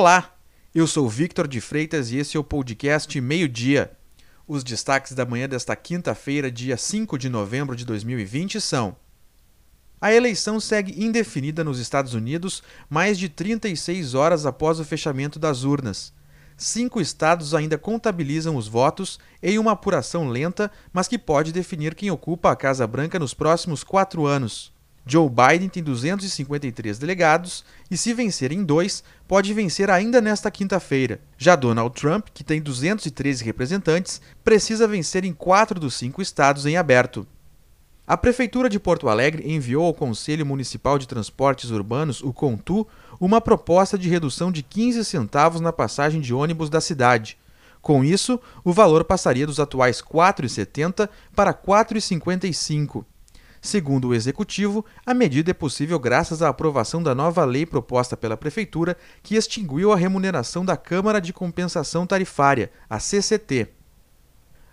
Olá, eu sou Victor de Freitas e esse é o podcast Meio Dia. Os destaques da manhã desta quinta-feira, dia 5 de novembro de 2020 são: A eleição segue indefinida nos Estados Unidos mais de 36 horas após o fechamento das urnas. Cinco estados ainda contabilizam os votos em uma apuração lenta, mas que pode definir quem ocupa a Casa Branca nos próximos quatro anos. Joe Biden tem 253 delegados e, se vencer em dois, pode vencer ainda nesta quinta-feira. Já Donald Trump, que tem 213 representantes, precisa vencer em quatro dos cinco estados em aberto. A Prefeitura de Porto Alegre enviou ao Conselho Municipal de Transportes Urbanos, o CONTU, uma proposta de redução de 15 centavos na passagem de ônibus da cidade. Com isso, o valor passaria dos atuais R$ 4,70 para R$ 4,55. Segundo o executivo, a medida é possível graças à aprovação da nova lei proposta pela prefeitura, que extinguiu a remuneração da Câmara de Compensação Tarifária, a CCT.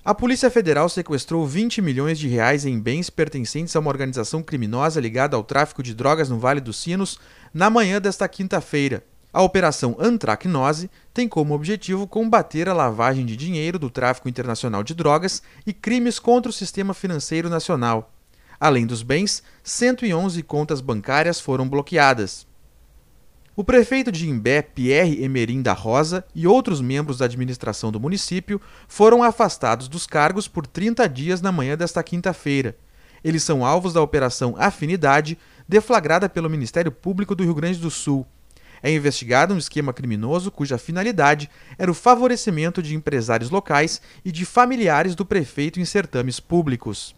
A Polícia Federal sequestrou 20 milhões de reais em bens pertencentes a uma organização criminosa ligada ao tráfico de drogas no Vale dos Sinos na manhã desta quinta-feira. A operação Antracnose tem como objetivo combater a lavagem de dinheiro do tráfico internacional de drogas e crimes contra o sistema financeiro nacional. Além dos bens, 111 contas bancárias foram bloqueadas. O prefeito de Imbé, Pierre Emerim da Rosa, e outros membros da administração do município foram afastados dos cargos por 30 dias na manhã desta quinta-feira. Eles são alvos da Operação Afinidade, deflagrada pelo Ministério Público do Rio Grande do Sul. É investigado um esquema criminoso cuja finalidade era o favorecimento de empresários locais e de familiares do prefeito em certames públicos.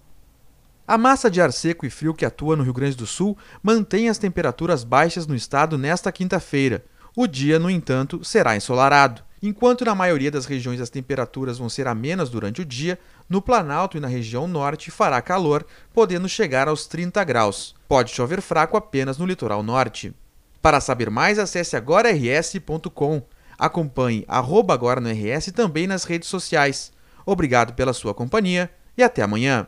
A massa de ar seco e frio que atua no Rio Grande do Sul mantém as temperaturas baixas no estado nesta quinta-feira. O dia, no entanto, será ensolarado. Enquanto na maioria das regiões as temperaturas vão ser amenas durante o dia, no Planalto e na região norte fará calor, podendo chegar aos 30 graus. Pode chover fraco apenas no litoral norte. Para saber mais, acesse agora.rs.com. Acompanhe arroba agora no RS também nas redes sociais. Obrigado pela sua companhia e até amanhã.